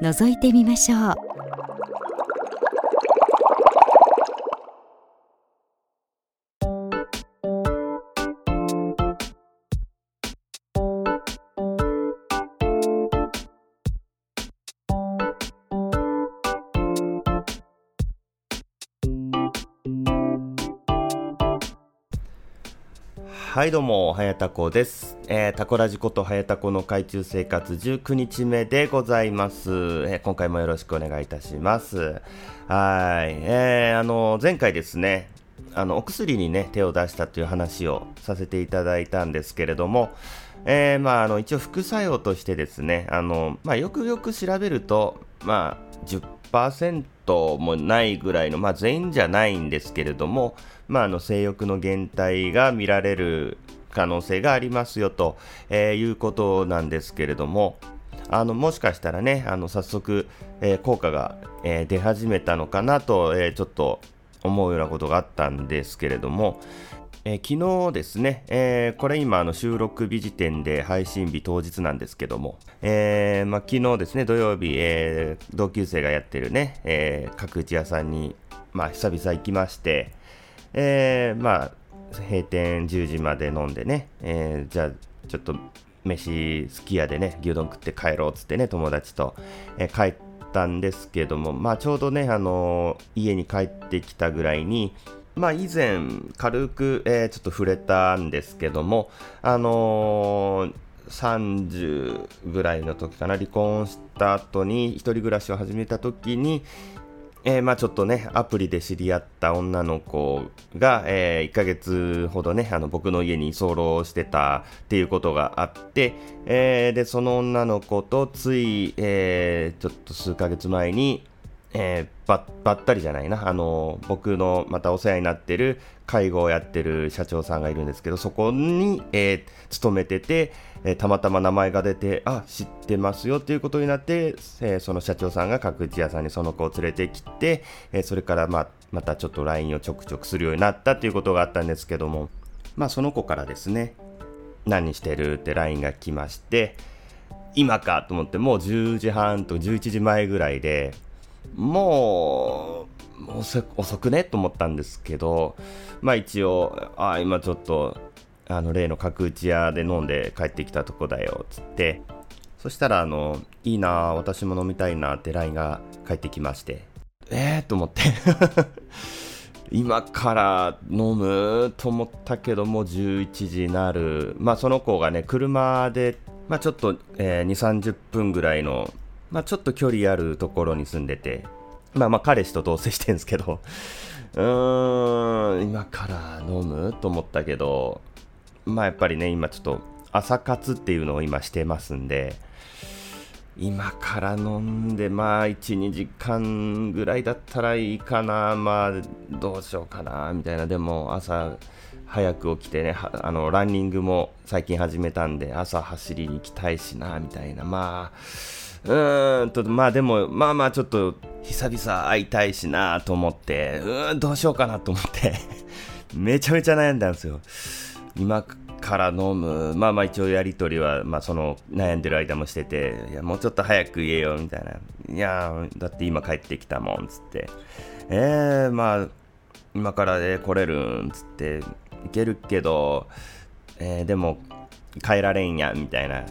覗いてみましょう。はいどうも、はやたこです。えー、タコラジことはやたこの海中生活19日目でございます。えー、今回もよろしくお願いいたします。はい。えー、あの、前回ですね、あの、お薬にね、手を出したという話をさせていただいたんですけれども、えー、まあ、あの、一応副作用としてですね、あの、まあ、よくよく調べると、まあ、10%もないぐらいの、まあ、全員じゃないんですけれども、まあ、あの性欲の減退が見られる可能性がありますよと、えー、いうことなんですけれども、あのもしかしたらね、あの早速、えー、効果が、えー、出始めたのかなと、えちょっと思うようなことがあったんですけれども、え昨日ですね、えこれ今収録日時点で配信日当日なんですけども、えまあ、昨日ですね、土曜日、え同級生がやってるね、え角打ち屋さんに、まあ、久々行きまして、えー、まあ、閉店10時まで飲んでね、えー、じゃあ、ちょっと飯すき家でね、牛丼食って帰ろうっつってね、友達と、えー、帰ったんですけども、まあ、ちょうどね、あのー、家に帰ってきたぐらいに、まあ、以前、軽く、えー、ちょっと触れたんですけども、あのー、30ぐらいの時かな、離婚した後に、一人暮らしを始めた時に、えー、まあちょっとね、アプリで知り合った女の子が、えー、1ヶ月ほどね、あの僕の家に居候してたっていうことがあって、えー、で、その女の子とつい、えー、ちょっと数ヶ月前に、えー、ばばったりじゃないな、あの僕のまたお世話になってる介護をやってる社長さんがいるんですけど、そこに、えー、勤めてて、えー、たまたま名前が出て、あ、知ってますよっていうことになって、えー、その社長さんが角打屋さんにその子を連れてきて、えそれからままたちょっと LINE をちょくちょくするようになったっていうことがあったんですけども、まあその子からですね、何してるって LINE が来まして、今かと思って、もう10時半と11時前ぐらいで、もう遅くねと思ったんですけど、まあ一応、ああ今ちょっと、あの例の角打ち屋で飲んで帰ってきたとこだよっつって、そしたら、あの、いいな私も飲みたいなって LINE が返ってきまして、えーと思って。今から飲むと思ったけども11時なる。まあその子がね、車で、まあちょっと、えー、2、30分ぐらいのまあ、ちょっと距離あるところに住んでて、まあまあ彼氏と同棲してるんですけど、うーん、今から飲むと思ったけど、まあやっぱりね、今ちょっと朝活っていうのを今してますんで、今から飲んで、まあ1、2時間ぐらいだったらいいかな、まあどうしようかな、みたいな、でも朝、早く起きてね、あのランニングも最近始めたんで、朝走りに行きたいしな、みたいな、まあ、うんと、まあでも、まあまあちょっと、久々会いたいしなと思って、うーん、どうしようかなと思って めちゃめちゃ悩んだんですよ。今から飲む、まあまあ一応やりとりは、まあその悩んでる間もしてて、いや、もうちょっと早く言えよ、みたいな。いや、だって今帰ってきたもん、つって。えー、まあ、今からで来れるん、つって、行けるけど、えー、でも、帰られんや、みたいな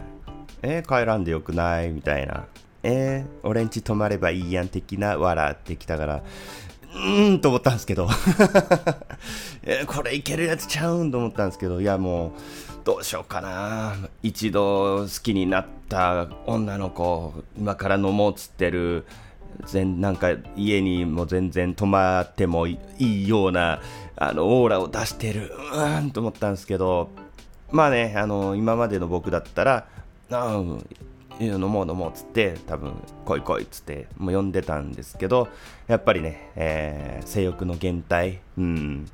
えー、帰らんでよくないみたいな。えー、俺んち泊まればいいやん的な笑ってきたから、うーんと思ったんですけど えー、これいけるやつちゃうんと思ったんですけど、いやもう、どうしようかな。一度好きになった女の子、今から飲もうっつってる。全なんか家にも全然泊まってもいいようなあのオーラを出してるうーんと思ったんですけどまあねあの今までの僕だったらあ飲もう飲もうっつって多分来い来いっつってもう呼んでたんですけどやっぱりね、えー、性欲の減退うん。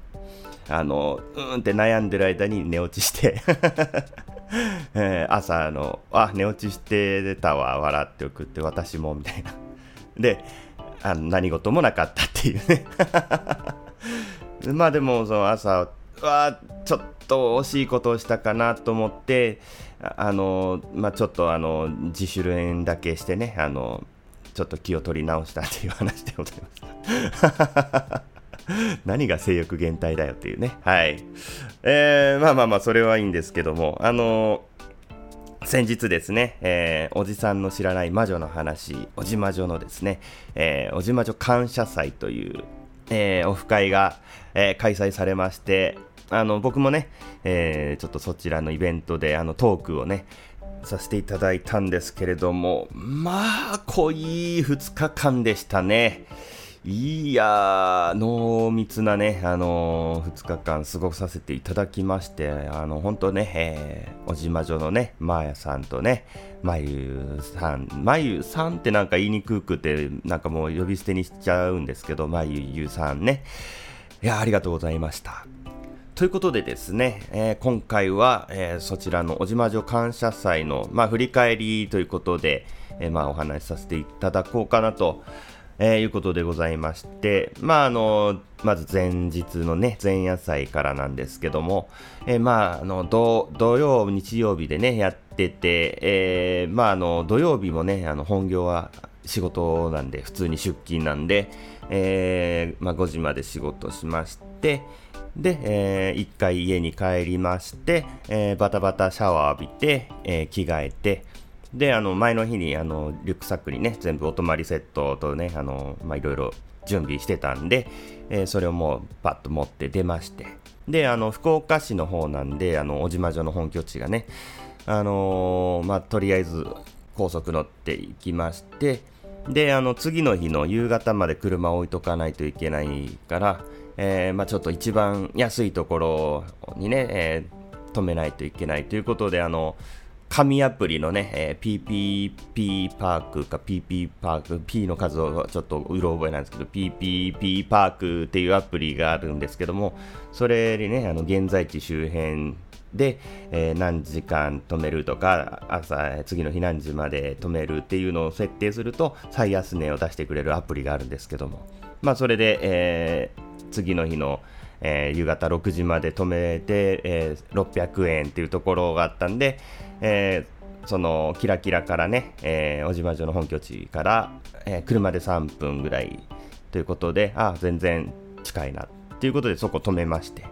あのうんって悩んでる間に寝落ちして えー、朝のあ寝落ちしてたわ笑って送って私もみたいな。であの何事もなかったっていうね。まあでもその朝はちょっと惜しいことをしたかなと思ってあの、まあ、ちょっとあの自主練だけしてねあのちょっと気を取り直したっていう話でございます。何が性欲減退だよっていうね。はい。えー、まあまあまあそれはいいんですけどもあの先日ですね、えー、おじさんの知らない魔女の話、おじ魔女のですね、えー、おじ魔女感謝祭という、えー、オフ会が、えー、開催されまして、あの僕もね、えー、ちょっとそちらのイベントであのトークをね、させていただいたんですけれども、まあ、濃い2日間でしたね。いや、濃密なね、あのー、2日間過ごさせていただきまして、あの、本当ね、えー、おじまじょのね、まーやさんとね、まゆさん、まゆさんってなんか言いにくくて、なんかもう呼び捨てにしちゃうんですけど、まゆゆさんね、いや、ありがとうございました。ということでですね、えー、今回は、えー、そちらのおじまじょ感謝祭の、まあ、振り返りということで、えー、まあ、お話しさせていただこうかなと。え、いうことでございまして、まああのまず前日のね、前夜祭からなんですけども、え、まああの土曜、日曜日でね、やってて、え、まああの土曜日もね、あの本業は仕事なんで、普通に出勤なんで、えー、まあ、5時まで仕事しまして、で、えー、1回家に帰りまして、えー、バタバタシャワー浴びて、えー、着替えて、で、あの、前の日に、あの、リュックサックにね、全部お泊まりセットとね、あの、まあ、いろいろ準備してたんで、えー、それをもうパッと持って出まして、で、あの、福岡市の方なんで、あの、小島城の本拠地がね、あのー、まあ、とりあえず高速乗っていきまして、で、あの、次の日の夕方まで車を置いとかないといけないから、えー、まあ、ちょっと一番安いところにね、えー、止めないといけないということで、あの、紙アプリのね、えー、PPP パークか PP パーク、P の数をちょっとうろ覚えなんですけど、PPP パークっていうアプリがあるんですけども、それにね、あの現在地周辺で、えー、何時間止めるとか、朝、次の日何時まで止めるっていうのを設定すると、最安値を出してくれるアプリがあるんですけども、まあ、それで、えー、次の日の、えー、夕方6時まで止めて、えー、600円っていうところがあったんで、えー、そのキラキラからね、えー、小島城の本拠地から、えー、車で3分ぐらいということで、あ全然近いなということでそこ止めまして。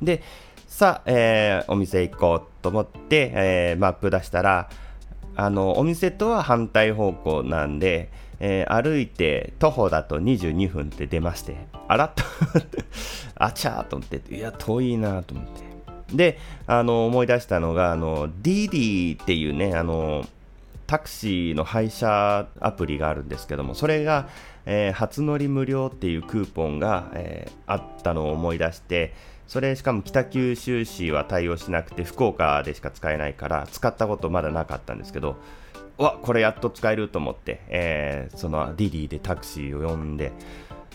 で、さあ、えー、お店行こうと思って、えー、マップ出したら、あの、お店とは反対方向なんで、えー、歩いて徒歩だと22分って出まして、あらっとあちゃーと思って、いや、遠いなと思って。で、あの、思い出したのが、あの、ディーディっていうね、あの、タクシーの配車アプリがあるんですけども、それが、えー、初乗り無料っていうクーポンが、えー、あったのを思い出して、それしかも北九州市は対応しなくて福岡でしか使えないから使ったことまだなかったんですけどわこれやっと使えると思って、えー、そのディディでタクシーを呼んで、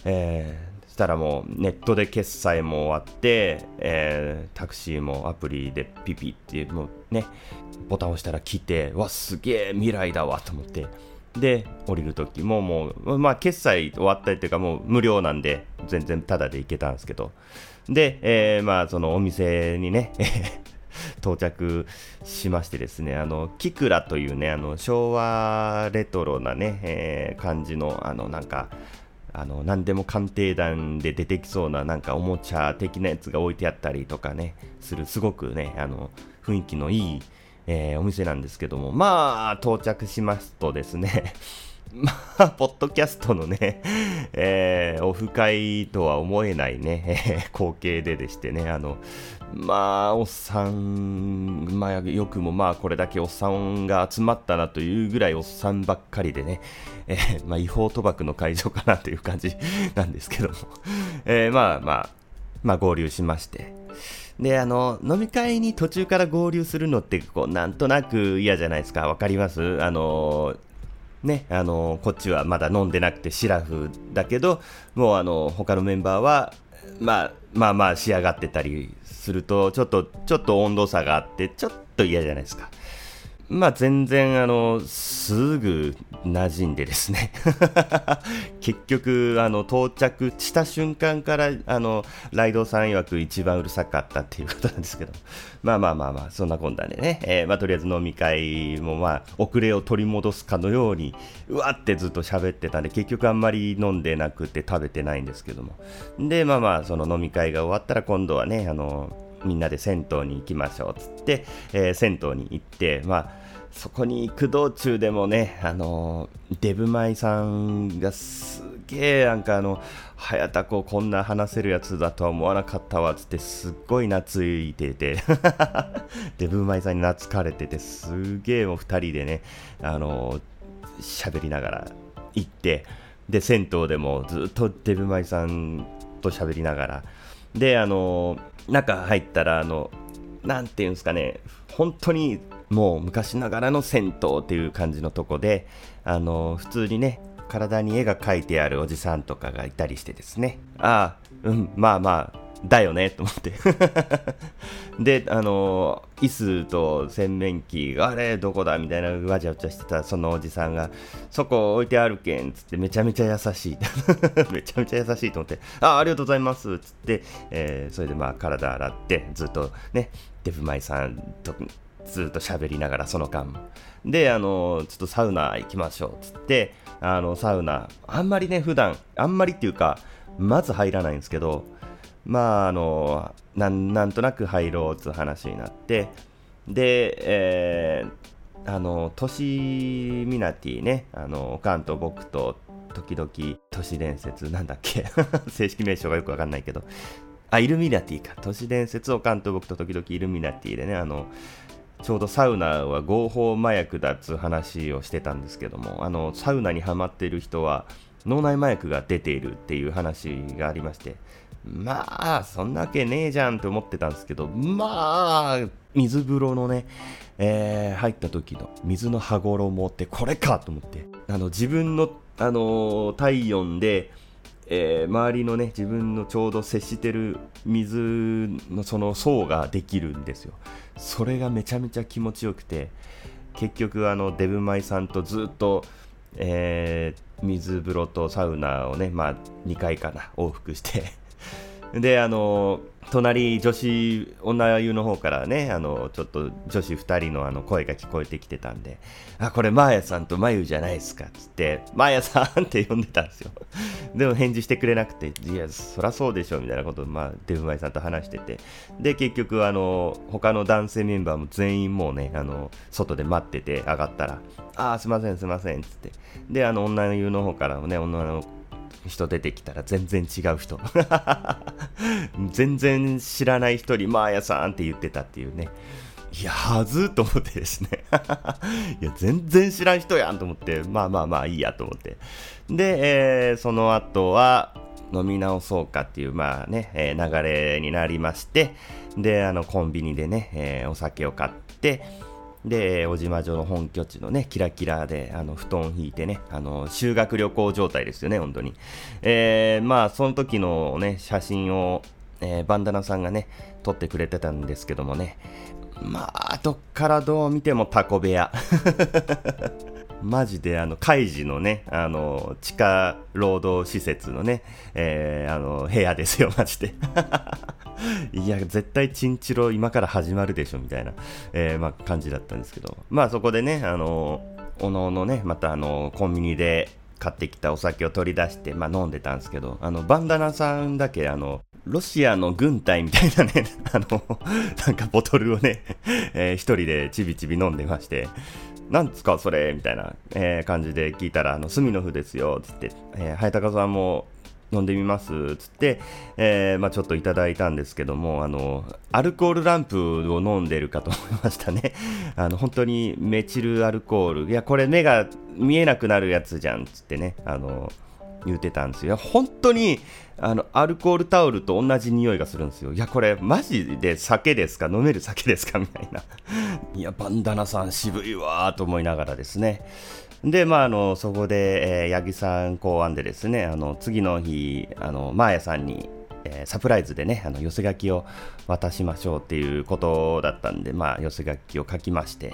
えしたらもうネットで決済も終わって、えー、タクシーもアプリでピピってもうねボタンを押したら来てわすげえ未来だわと思って。で降りる時ももうまあ決済終わったりっていうかもう無料なんで全然タダで行けたんですけど。で、えー、まあそのお店にね 到着しましてですね、あの、キクラというね、あの、昭和レトロなね、えー、感じの、あの、なんか、あの何でも鑑定団で出てきそうななんかおもちゃ的なやつが置いてあったりとかねするすごくねあの雰囲気のいい、えー、お店なんですけどもまあ到着しますとですねまあ、ポッドキャストのね、えー、オフ会とは思えないね、えー、光景ででしてね、あの、まあ、おっさん、まあ、よくもまあ、これだけおっさんが集まったなというぐらいおっさんばっかりでね、えー、まあ、違法賭博の会場かなという感じなんですけども、えー、まあまあ、まあ、合流しまして、で、あの、飲み会に途中から合流するのって、こう、なんとなく嫌じゃないですか。わかります？あの、ね、あの、こっちはまだ飲んでなくてシラフだけど、もうあの、他のメンバーは、まあ、まあまあ仕上がってたりすると、ちょっと、ちょっと温度差があって、ちょっと嫌じゃないですか。まあ全然あのすぐ馴染んでですね。結局あの到着した瞬間からあのライドさん曰く一番うるさかったっていうことなんですけど。まあまあまあまあそんなこんなでね、えー、まあ、とりあえず飲み会もまあ遅れを取り戻すかのようにうわってずっと喋ってたんで結局あんまり飲んでなくて食べてないんですけども。でまあまあその飲み会が終わったら今度はねあのみんなで銭湯に行きましょうっつって、えー、銭湯に行って、まあ、そこに行く道中でもね、あのー、デブマイさんがすげえ、なんかあの、早田子こんな話せるやつだとは思わなかったわっつってすっごい懐いてて デブマイさんに懐かれててすげえもう2人でね、あのー、喋りながら行って、で、銭湯でもずっとデブマイさんと喋りながら、で、あの中入ったら、あの、なんていうんですかね、本当にもう昔ながらの銭湯っていう感じのとこで、あの、普通にね、体に絵が描いてあるおじさんとかがいたりしてですね、ああ、うん、まあまあ、だよねと思って。で、あの、椅子と洗面器があれどこだみたいなわちゃわちゃしてたそのおじさんがそこ置いてあるけんつってめちゃめちゃ優しい。めちゃめちゃ優しいと思って。あありがとうございますつって、えー、それでまあ体洗ってずっとねデブマイさんとずっと喋りながらその間。であのちょっとサウナ行きましょうつってあのサウナあんまりね普段あんまりっていうかまず入らないんですけどまああのなんとなく入ろうという話になってで、えー、あの都市ミナティねあのおかんと僕と時々都市伝説なんだっけ 正式名称がよくわかんないけどあイルミナティか。都市伝説おかんと僕と時々イルミナティでねあのちょうどサウナは合法麻薬だっつう話をしてたんですけどもあのサウナにはまってる人は脳内麻薬が出ているっていう話がありましてまあ、そんなわけねえじゃんって思ってたんですけど、まあ、水風呂のね、えー、入った時の水の羽衣ってこれかと思って、あの、自分の、あのー、体温で、えー、周りのね、自分のちょうど接してる水のその層ができるんですよ。それがめちゃめちゃ気持ちよくて、結局、あの、デブマイさんとずっと、えー、水風呂とサウナをね、まあ、2回かな、往復してで、あの、隣、女子、女湯の方からね、あの、ちょっと女子2人のあの声が聞こえてきてたんで、あ、これ、マーヤさんとマユじゃないですか、つって、マーヤさんって呼んでたんですよ。でも返事してくれなくて、いや、そらそうでしょ、みたいなことを、まあ、デブマイさんと話してて、で、結局、あの、他の男性メンバーも全員もうね、あの、外で待ってて上がったら、あー、すいません、すいません、つって、で、あの、女湯の方からもね、女の人出てきたら全然違う人。全然知らない人にマーヤさんって言ってたっていうね。いやはずと思ってですね。いや全然知らん人やんと思って。まあまあまあいいやと思って。で、えー、その後は飲み直そうかっていうまあね、えー、流れになりまして。であのコンビニでね、えー、お酒を買って。で、小島城の本拠地のね、キラキラで、あの、布団引いてね、あの、修学旅行状態ですよね、本当に。えー、まあ、その時のね、写真を、えー、バンダナさんがね、撮ってくれてたんですけどもね、まあ、どっからどう見てもタコ部屋。マジであの、カイジのね、あの、地下労働施設のね、えー、あの、部屋ですよ、マジで。いや、絶対チンチロ今から始まるでしょ、みたいな、えー、まあ、感じだったんですけど、まあそこでね、あの、おのおのね、またあの、コンビニで買ってきたお酒を取り出して、まあ飲んでたんですけど、あの、バンダナさんだけ、あの、ロシアの軍隊みたいなね、あの、なんかボトルをね、えー、一人でちびちび飲んでまして、なんですかそれみたいな、えー、感じで聞いたら、あの、スミノフですよ、つって、えー、早高さんも飲んでみますつって、えー、まあ、ちょっといただいたんですけどもあのアルコールランプを飲んでるかと思いましたね あの本当にメチルアルコールいやこれ目が見えなくなるやつじゃんつってねあの言ってたんですよ。本当にあのアルコールタオルと同じ匂いがするんですよ。いや、これマジで酒ですか？飲める酒ですか？みたいな。いや、バンダナさん渋いわーと思いながらですね。で、まあ、あのそこで、えー、八木さん考案でですね、あの次の日、あのマーヤさんに、えー、サプライズでね、あの寄せ書きを渡しましょうっていうことだったんで、まあ、寄せ書きを書きまして、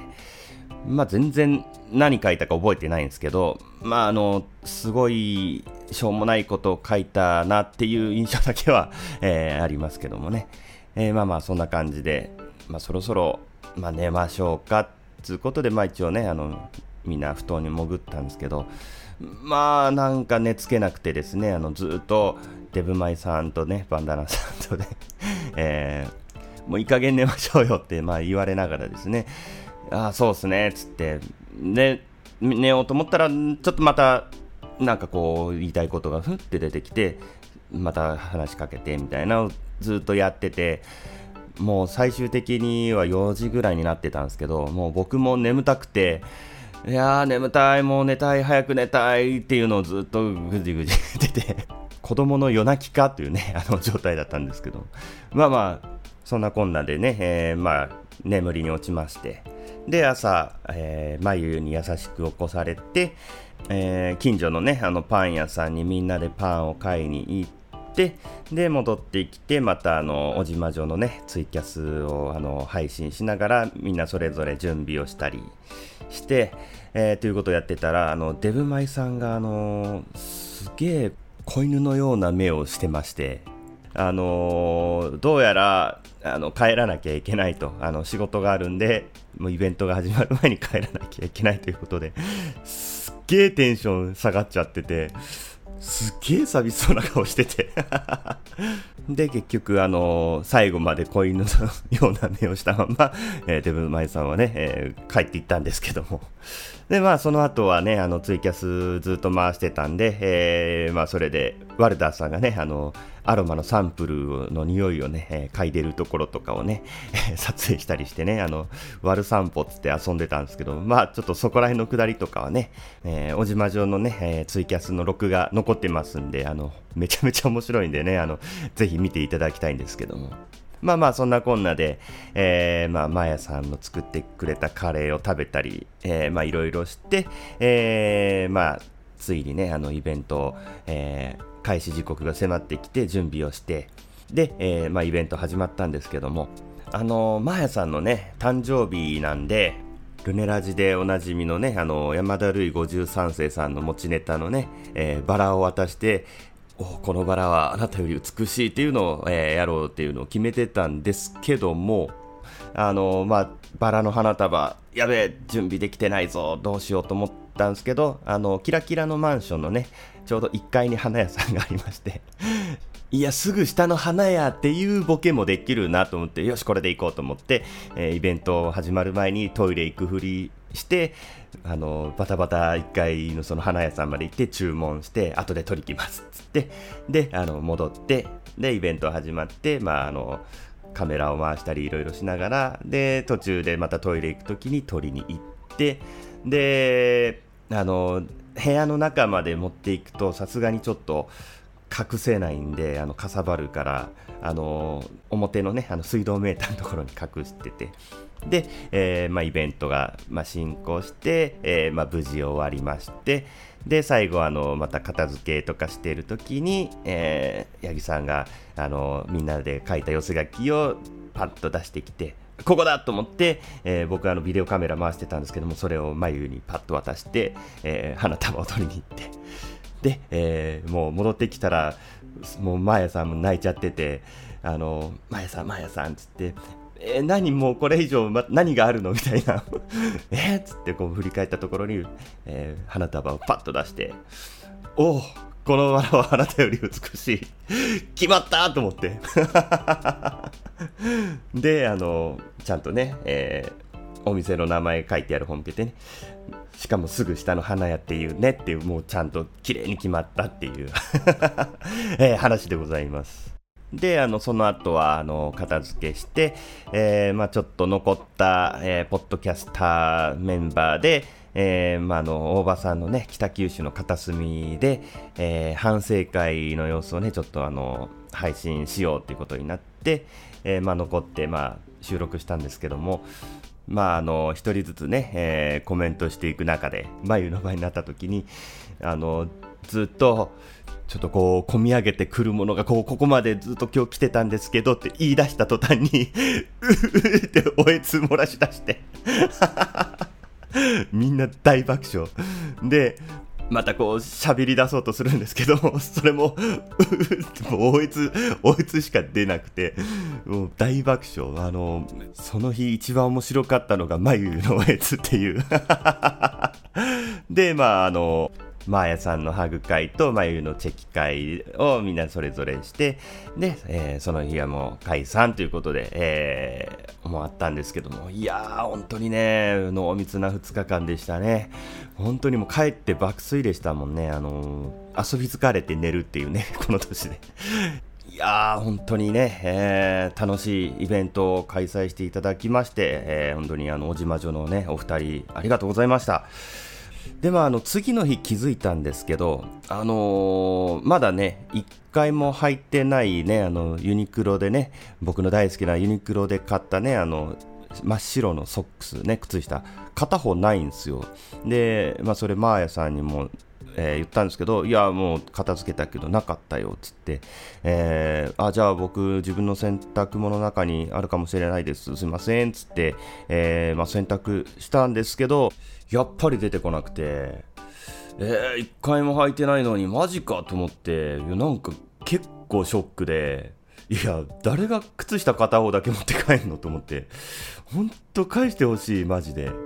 まあ、全然何書いたか覚えてないんですけど、まあ、あのすごいしょうもないことを書いたなっていう印象だけは、えー、ありますけどもね、えー、まあまあそんな感じで、まあ、そろそろ、まあ、寝ましょうかということで、まあ、一応ねあのみんな布団に潜ったんですけどまあなんか寝つけなくてですねあのずっとデブマイさんとねバンダナさんとね、えー、もういい加減寝ましょうよってまあ言われながらですねああそうっすねつってで寝ようと思ったらちょっとまたなんかこう言いたいことがふって出てきてまた話しかけてみたいなのをずっとやっててもう最終的には4時ぐらいになってたんですけどもう僕も眠たくていやー眠たいもう寝たい早く寝たいっていうのをずっとぐじぐじ言ってて子供の夜泣きかというねあの状態だったんですけどまあまあそんなこんなでね、えー、まあ眠りに落ちましてで朝、えー、眉に優しく起こされて、えー、近所のねあのパン屋さんにみんなでパンを買いに行ってで戻ってきてまたあの小島城のねツイキャスをあの配信しながらみんなそれぞれ準備をしたりして、えー、ということをやってたらあのデブマイさんがあのすげえ子犬のような目をしてましてあのー、どうやらあの帰らなきゃいけないとあの仕事があるんでもうイベントが始まる前に帰らなきゃいけないということですっげえテンション下がっちゃっててすっげえ寂しそうな顔してて で、結局、あのー、最後まで子犬のような目をしたまま、えー、デブマイさんはね、えー、帰っていったんですけども。で、まあ、その後はね、あの、ツイキャスずっと回してたんで、えー、まあ、それで、ワルダーさんがね、あの、アロマのサンプルの匂いをね、えー、嗅いでるところとかをね、撮影したりしてね、あの、ワル散歩つって遊んでたんですけど、まあ、ちょっとそこら辺のくだりとかはね、えー、小島城のね、えー、ツイキャスの録画残ってますんで、あの、めちゃめちゃ面白いんでね、あの、ぜひ見ていただきたいんですけども。まあまあそんなこんなで、えー、まあマヤさんの作ってくれたカレーを食べたり、えー、まあいろいろして、えー、まあついにね、あのイベント、えー、開始時刻が迫ってきて準備をして、で、えー、まあイベント始まったんですけども、あのー、マヤさんのね、誕生日なんで、ルネラジでおなじみのね、あの山田るい53世さんの持ちネタのね、えー、バラを渡して、おこのバラはあなたより美しいっていうのを、えー、やろうっていうのを決めてたんですけども、あのまあ、バラの花束、やべえ、準備できてないぞ、どうしようと思ったんですけど、あのキラキラのマンションのね、ちょうど1階に花屋さんがありまして いや、すぐ下の花屋っていうボケもできるなと思って、よし、これで行こうと思って、えー、イベント始まる前にトイレ行くふりして、あのバタバタ1階のその花屋さんまで行って注文して後で取り来ますっつってであの戻ってでイベント始まって、まあ、あのカメラを回したりいろいろしながらで途中でまたトイレ行く時に取りに行ってであの部屋の中まで持っていくとさすがにちょっと隠せないんであのかさばるからあの表のねあの水道メーターのところに隠してて。で、えー、まあ、イベントが、まあ、進行して、えー、まあ、無事終わりまして。で最後あのまた片付けとかしている時に、えー、八木さんがあのみんなで書いた寄せ書きをパッと出してきてここだと思って、えー、僕はあのビデオカメラ回してたんですけどもそれを眉にパッと渡して、え、花束を取りに行って。で、えー、もう戻ってきたらもうマヤさんも泣いちゃっててあのマヤさんマヤさんっつってえー、何もうこれ以上、ま、何があるの？みたいな。えっつってこう振り返ったところに、えー、花束をパッと出しておおこのバラはあなたより美しい。決まったと思って。であのちゃんとね、えー、お店の名前書いてある本見てね。しかもすぐ下の花屋っていうねっていうもうちゃんと綺麗に決まったっていう。え、話でございます。で、あの、その後は、あの、片付けして、えー、まあちょっと残った、えー、ポッドキャスターメンバーで、えー、まあ、の大場さんのね北九州の片隅で、え、反省会の様子をねちょっとあの配信しようということになって、え、まあ、残って、まあ、収録したんですけどもまあ、あの一人ずつね、えコメントしていく中で眉の前になった時にあのずっとちょっとこう、込み上げてくるものが、こう、ここまでずっと今日来てたんですけどって言い出した途端に うーっておえつ漏らし出して みんな大爆笑。で、またこう喋り出そうとするんですけど、それも、もう、おえつ、おえつしか出なくて、もう大爆笑。あの、その日一番面白かったのが、眉のおえつっていう で、まあ、あの、マーヤさんのハグ会と眉のチェキ会をみんなそれぞれして、で、えー、その日はもう解散ということで、えー、思ったんですけども、いやー、本当にね、濃密な2日間でしたね。本当にもう帰って爆睡でしたもんね。あのー、遊び疲れて寝るっていうね、この年で。いやー、本当にね、えー、楽しいイベントを開催していただきまして、えー、本当にあの、小島女のね、お二人、ありがとうございました。でまあ、あの次の日気づいたんですけど、あのー、まだね、1回も履いてないね、あのユニクロでね、僕の大好きなユニクロで買ったね、あの真っ白のソックスね、靴下、片方ないんですよ。で、まあ、それ、マーヤさんにもえー、言ったんですけど、いや、もう片付けたけどなかったよっつって、えー、あ、じゃあ僕、自分の洗濯物の中にあるかもしれないです、すいませんっつって、えー、まあ、洗濯したんですけど、やっぱり出てこなくて、えー、一回も履いてないのに、マジかと思って、いやなんか結構ショックで、いや、誰が靴下片方だけ持って帰るのと思って、ほんと返してほしい、マジで。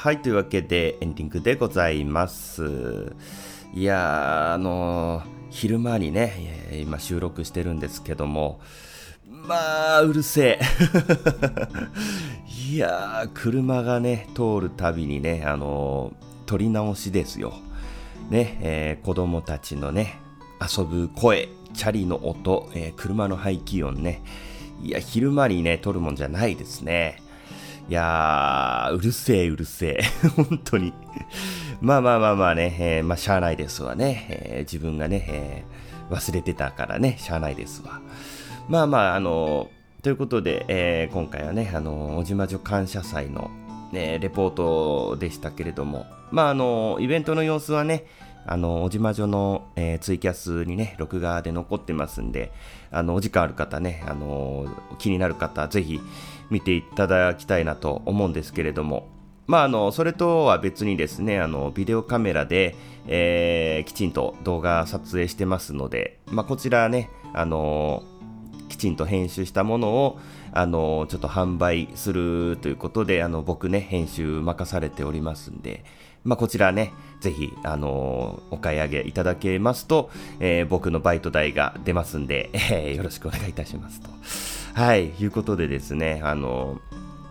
はい、というわけでエンディングでございます。いやあのー、昼間にね、今収録してるんですけども、まあ、うるせえ。いやー、車がね、通るたびにね、あのー、撮り直しですよ。ね、えー、子供たちのね、遊ぶ声、チャリの音、えー、車の排気音ね。いや、昼間にね、撮るもんじゃないですね。いやー、うるせえ、うるせえ。本当に。まあまあまあまあね、えー、まあ、しゃあないですわね。えー、自分がね、えー、忘れてたからね、しゃあないですわ。まあまあ、あのということで、え、今回はね、あの小島女感謝祭の、ね、レポートでしたけれども、まあ、あのイベントの様子はね、あの、小島女の、えー、ツイキャスにね、録画で残ってますんで、あの、お時間ある方ね、あの、気になる方、ぜひ見ていただきたいなと思うんですけれども、まあ、あの、それとは別にですね、あの、ビデオカメラで、えー、きちんと動画撮影してますので、まあ、こちらね、あの、きちんと編集したものを、あの、ちょっと販売するということで、あの、僕ね、編集任されておりますんで、まあ、こちらね、ぜひ、あのー、お買い上げいただけますと、えー、僕のバイト代が出ますんで、えー、よろしくお願いいたしますと。はい、いうことでですね、あの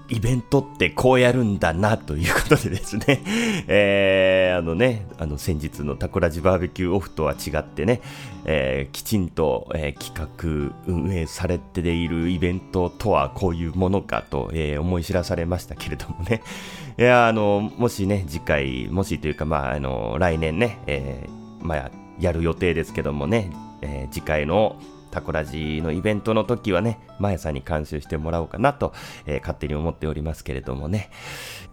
イベントってこうやるんだなということでですね、えー、あのね、あの先日のタコラジバーベキューオフとは違ってね、えー、きちんと、えー、企画、運営されているイベントとはこういうものかと、えー、思い知らされましたけれどもね、いや、あの、もしね、次回、もしというか、まあ、あの、来年ね、えー、まあ、やる予定ですけどもね、えー、次回のタコラジのイベントの時はね、まやさんに監修してもらおうかなと、えー、勝手に思っておりますけれどもね。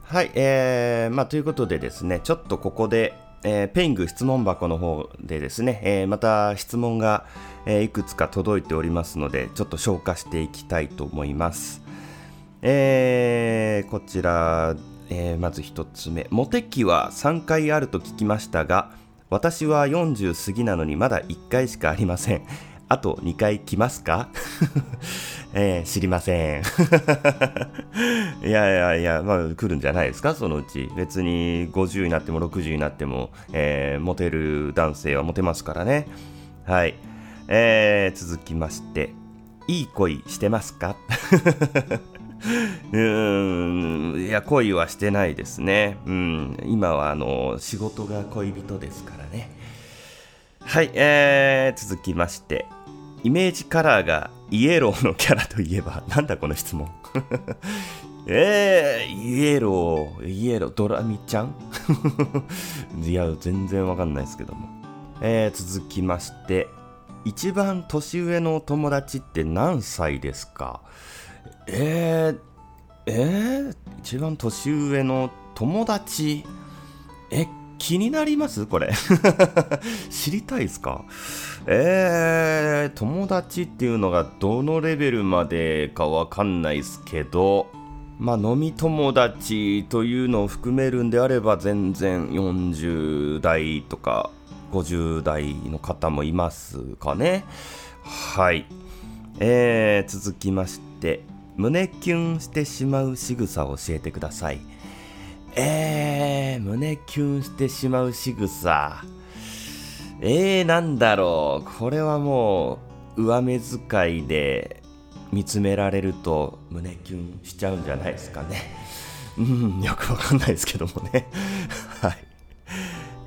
はい、えー、まあということでですね、ちょっとここで、えー、ペイング質問箱の方でですね、えー、また質問が、えー、いくつか届いておりますので、ちょっと消化していきたいと思います。えー、こちら、えー、まず1つ目。モテ期は3回あると聞きましたが、私は40過ぎなのにまだ1回しかありません。あと2回来ますか？えー、知りません。いやいやいや、まあ来るんじゃないですか、そのうち。別に50になっても60になっても、えー、モテる男性はモテますからね。はい。えー、続きまして、いい恋してますか？うーん。いや恋はしてないですね。うん。今はあの仕事が恋人ですからね。はい。えー、続きまして。イメージカラーがイエローのキャラといえば なんだこの質問。えー、イエロー、イエロー、ドラミちゃん？いや、全然わかんないですけども。えー、続きまして、一番年上の友達って何歳ですか？えー、えー、一番年上の友達？え、気になります？これ。知りたいですか？えー、友達っていうのがどのレベルまでかわかんないですけど、まあ、飲み友達というのを含めるんであれば全然40代とか50代の方もいますかね。はい。えー、続きまして胸キュンしてしまう仕草を教えてください。えー、胸キュンしてしまう仕草えー、なんだろうこれはもう上目遣いで見つめられると胸キュンしちゃうんじゃないですかね。うん、よくわかんないですけどもね。はい。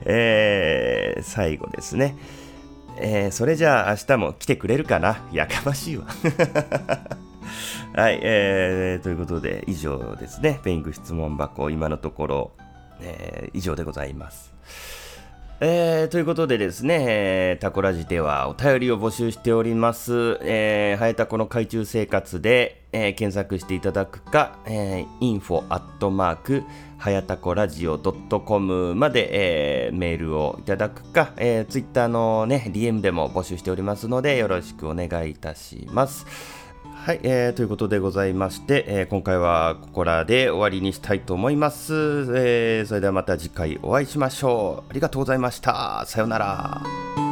えー、最後ですね。えー、それじゃあ明日も来てくれるかな？やかましいわ。はい、えー、ということで以上ですね。ペイング質問箱、今のところ、えー、以上でございます。えー、ということでですね、えー、タコラジではお便りを募集しております。えー、ハエタコの海中生活で、えー、検索していただくか、えー、info アットマーク、はやたこラジオ .com まで、えー、メールをいただくか、えー、ツイッターのね、DM でも募集しておりますので、よろしくお願いいたします。はい、えー、ということでございまして、えー、今回はここらで終わりにしたいと思います、えー、それではまた次回お会いしましょう。ありがとうございました。さようなら。